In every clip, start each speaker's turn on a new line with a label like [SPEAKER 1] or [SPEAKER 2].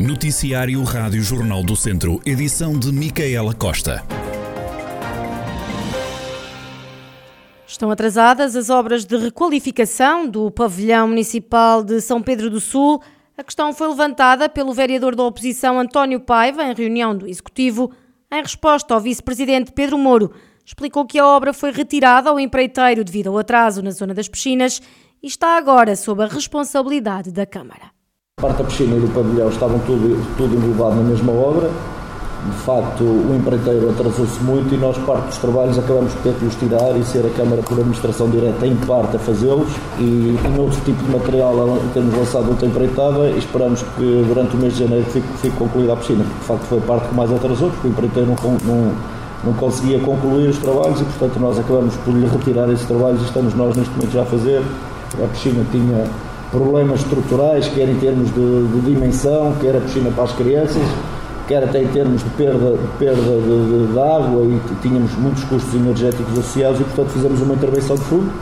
[SPEAKER 1] Noticiário Rádio Jornal do Centro, edição de Micaela Costa.
[SPEAKER 2] Estão atrasadas as obras de requalificação do pavilhão municipal de São Pedro do Sul. A questão foi levantada pelo vereador da oposição António Paiva em reunião do Executivo. Em resposta ao vice-presidente Pedro Moro, explicou que a obra foi retirada ao empreiteiro devido ao atraso na zona das piscinas e está agora sob a responsabilidade da Câmara.
[SPEAKER 3] Parte da piscina e do pavilhão estavam tudo, tudo englobado na mesma obra. De facto, o empreiteiro atrasou-se muito e nós, parte dos trabalhos, acabamos por ter que os tirar e ser a Câmara, por administração direta, em parte a fazê-los. E em outro tipo de material temos lançado outra empreitada e esperamos que durante o mês de janeiro fique, fique concluída a piscina, porque de facto foi a parte que mais atrasou, porque o empreiteiro não, não, não conseguia concluir os trabalhos e, portanto, nós acabamos por lhe retirar esses trabalhos e estamos nós neste momento já a fazer. A piscina tinha problemas estruturais, quer em termos de, de dimensão, quer a piscina para as crianças, quer até em termos de perda de, perda de, de, de água e tínhamos muitos custos energéticos associados e, portanto, fizemos uma intervenção de fundo.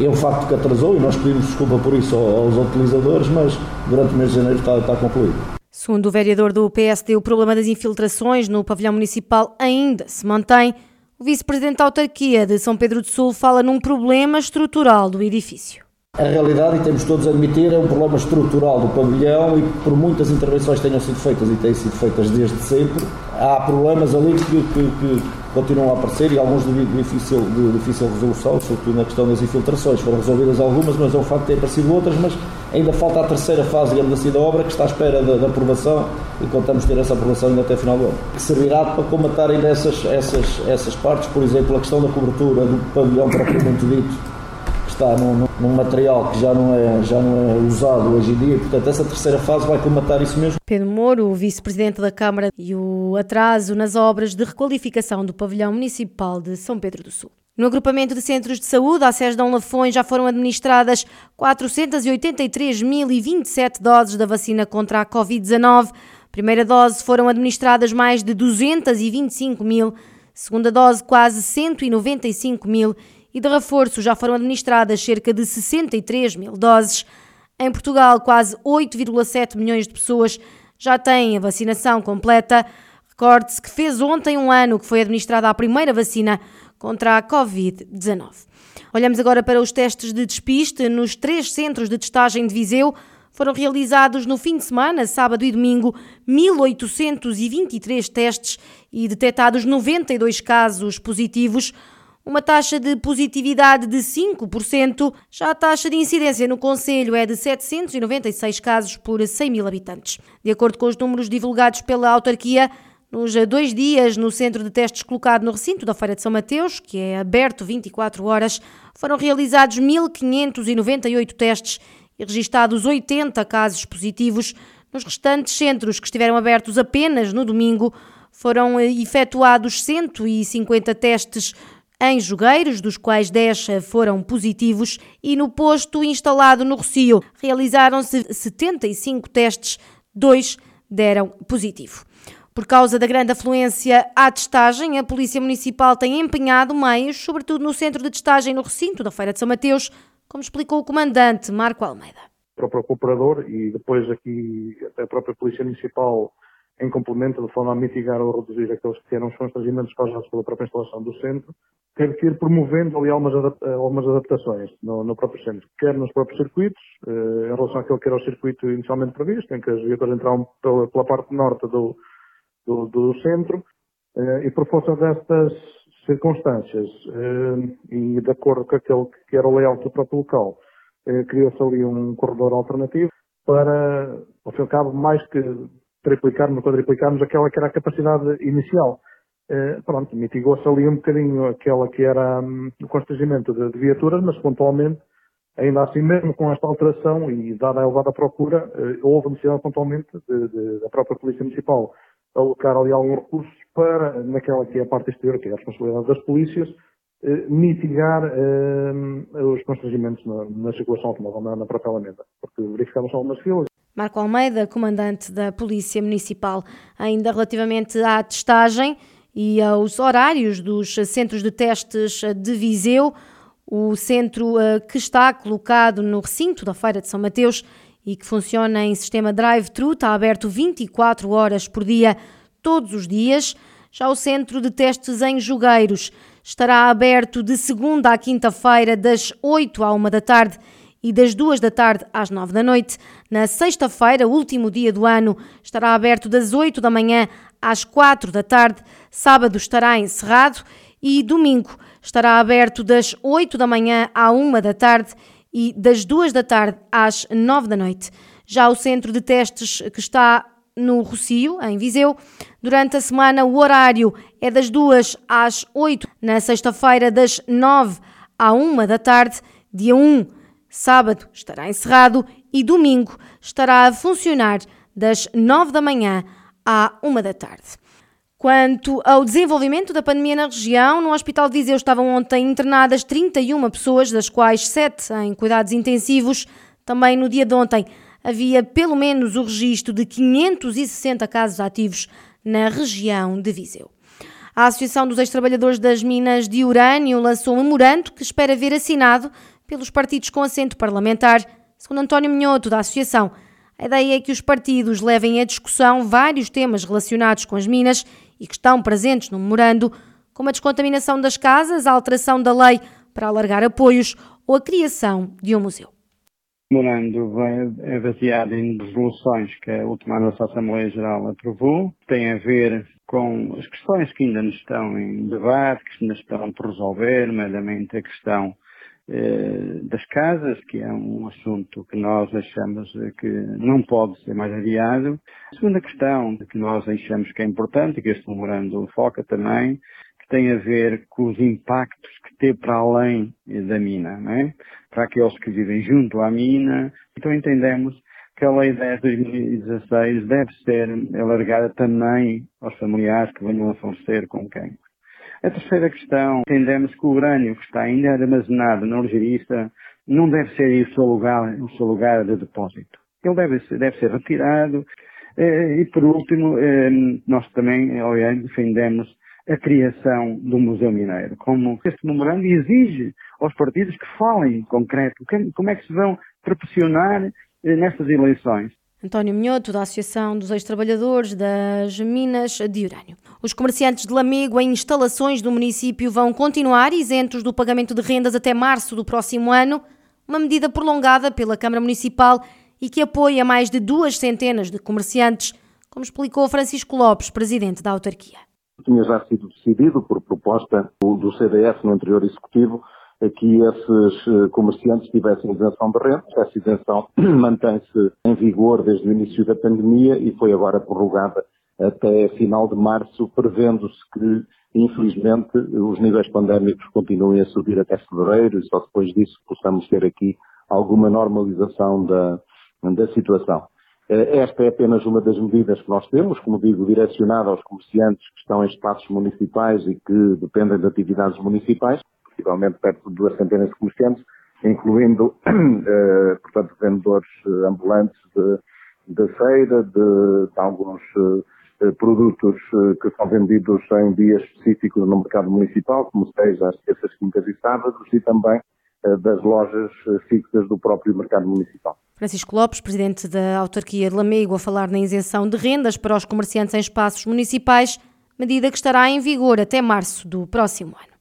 [SPEAKER 3] É um facto que atrasou e nós pedimos desculpa por isso aos utilizadores, mas durante o mês de janeiro está, está concluído.
[SPEAKER 2] Segundo o vereador do PSD, o problema das infiltrações no pavilhão municipal ainda se mantém. O vice-presidente da autarquia de São Pedro do Sul fala num problema estrutural do edifício.
[SPEAKER 3] A realidade, e temos todos a admitir, é um problema estrutural do pavilhão e por muitas intervenções tenham sido feitas e têm sido feitas desde sempre, há problemas ali que, que, que continuam a aparecer e alguns de difícil, de difícil resolução, sobretudo na questão das infiltrações. Foram resolvidas algumas, mas é um facto de ter aparecido outras, mas ainda falta a terceira fase, digamos assim, da obra, que está à espera da, da aprovação e contamos ter essa aprovação ainda até final do ano. Que servirá para comatar ainda essas, essas, essas partes, por exemplo, a questão da cobertura do pavilhão propriamente dito, está num, num, material que já não, é, já não é usado hoje em dia. Portanto, essa terceira fase vai comatar isso mesmo.
[SPEAKER 2] Pedro Moro, o vice-presidente da Câmara, e o atraso nas obras de requalificação do pavilhão municipal de São Pedro do Sul. No agrupamento de centros de saúde, à SES Dom Lafões, já foram administradas 483.027 doses da vacina contra a Covid-19. Primeira dose foram administradas mais de 225 mil, segunda dose quase 195 mil e de reforço já foram administradas cerca de 63 mil doses. Em Portugal, quase 8,7 milhões de pessoas já têm a vacinação completa. Recorde-se que fez ontem um ano que foi administrada a primeira vacina contra a Covid-19. Olhamos agora para os testes de despiste. Nos três centros de testagem de Viseu foram realizados no fim de semana, sábado e domingo, 1.823 testes e detectados 92 casos positivos uma taxa de positividade de 5%. Já a taxa de incidência no Conselho é de 796 casos por 100 mil habitantes. De acordo com os números divulgados pela autarquia, nos dois dias no centro de testes colocado no recinto da Feira de São Mateus, que é aberto 24 horas, foram realizados 1.598 testes e registados 80 casos positivos. Nos restantes centros que estiveram abertos apenas no domingo, foram efetuados 150 testes em Jogueiros, dos quais 10 foram positivos, e no posto instalado no Rocio realizaram-se 75 testes, dois deram positivo. Por causa da grande afluência à testagem, a Polícia Municipal tem empenhado meios, sobretudo no centro de testagem no recinto da Feira de São Mateus, como explicou o comandante Marco Almeida.
[SPEAKER 4] O próprio operador e depois aqui a própria Polícia Municipal em complemento, de forma a mitigar ou reduzir aqueles que eram os constrangimentos causados pela própria instalação do centro, teve que ir promovendo ali algumas, algumas adaptações no, no, próprio centro, quer nos próprios circuitos, eh, em relação àquilo que era o circuito inicialmente previsto, em que as viaturas entravam pela, pela parte norte do, do, do centro, eh, e por força destas circunstâncias eh, e de acordo com aquele que era o layout do próprio local, eh, criou-se ali um corredor alternativo para, ao fim e ao cabo, mais que triplicarmos quadriplicarmos aquela que era a capacidade inicial. Eh, pronto, mitigou-se ali um bocadinho aquela que era um, o constrangimento de, de, viaturas, mas pontualmente, ainda assim mesmo com esta alteração e dada a elevada procura, eh, houve necessidade pontualmente de, de, da própria Polícia Municipal alocar ali alguns recursos para, naquela que é a parte exterior, que é a responsabilidade das polícias, eh, mitigar os constrangimentos na, na circulação automóvel, na, na própria Alameda, porque verificamos algumas filas.
[SPEAKER 2] Marco Almeida, comandante da Polícia Municipal, ainda relativamente à testagem e aos horários dos centros de testes de Viseu, o centro eh, que está colocado no recinto da Feira de São Mateus e que funciona em sistema drive-thru, está aberto 24 horas por dia, todos os dias. Já o centro de testes em Jogueiros estará aberto de segunda à quinta-feira, das 8 à 1 da tarde e das 2 da tarde às 9 da noite. Na sexta-feira, último dia do ano, estará aberto das 8 da manhã às 4 da tarde. Sábado estará encerrado e domingo estará aberto das 8 da manhã à 1 da tarde e das 2 da tarde às 9 da noite. Já o centro de testes que está no Rocio, em Viseu, durante a semana o horário é das 2 às 8, na sexta-feira das 9 à 1 da tarde, dia 1, sábado estará encerrado e domingo estará a funcionar das 9 da manhã à 1 da tarde. Quanto ao desenvolvimento da pandemia na região, no Hospital de Viseu estavam ontem internadas 31 pessoas, das quais 7 em cuidados intensivos. Também no dia de ontem havia pelo menos o registro de 560 casos ativos na região de Viseu. A Associação dos Ex-Trabalhadores das Minas de Urânio lançou um memorando que espera ver assinado pelos partidos com assento parlamentar. Segundo António Minhoto, da Associação, a ideia é que os partidos levem à discussão vários temas relacionados com as minas e que estão presentes no memorando, como a descontaminação das casas, a alteração da lei para alargar apoios ou a criação de um museu.
[SPEAKER 5] O memorando é baseado em resoluções que a última nossa Assembleia Geral aprovou, tem a ver com as questões que ainda nos estão em debate, que ainda estão por resolver, nomeadamente a questão das casas, que é um assunto que nós achamos que não pode ser mais adiado. A segunda questão que nós achamos que é importante, que este memorando foca também, que tem a ver com os impactos que teve para além da mina, é? para aqueles que vivem junto à mina. Então entendemos que a Lei 10 de 2016 deve ser alargada também aos familiares que venham a falecer com quem a terceira questão, entendemos que o urânio que está ainda armazenado na algerista não deve ser o seu lugar, o seu lugar de depósito. Ele deve ser, deve ser retirado. Eh, e por último, eh, nós também, obviamente, defendemos a criação do Museu Mineiro. Como este memorando exige aos partidos que falem em concreto como é que se vão proporcionar eh, nestas eleições.
[SPEAKER 2] António Minhoto, da Associação dos Ex-Trabalhadores das Minas de Urânio. Os comerciantes de Lamego em instalações do município vão continuar isentos do pagamento de rendas até março do próximo ano, uma medida prolongada pela Câmara Municipal e que apoia mais de duas centenas de comerciantes, como explicou Francisco Lopes, presidente da autarquia.
[SPEAKER 6] Tinha já sido decidido por proposta do CDS no anterior executivo que esses eh, comerciantes tivessem isenção de rendas. Essa isenção mantém-se em vigor desde o início da pandemia e foi agora prorrogada até final de março, prevendo-se que, infelizmente, os níveis pandémicos continuem a subir até fevereiro e só depois disso possamos ter aqui alguma normalização da, da situação. Eh, esta é apenas uma das medidas que nós temos, como digo, direcionada aos comerciantes que estão em espaços municipais e que dependem de atividades municipais possivelmente perto de duas centenas de comerciantes, incluindo, uh, portanto, vendedores eh, ambulantes de, de feira, de, de alguns produtos uh, que são vendidos em dias específicos no mercado municipal, como seja as terças, quintas e sábados, e também das lojas fixas do próprio mercado municipal.
[SPEAKER 2] Francisco Lopes, presidente da autarquia de Lamego, a falar na isenção de rendas para os comerciantes em espaços municipais, medida que estará em vigor até março do próximo ano.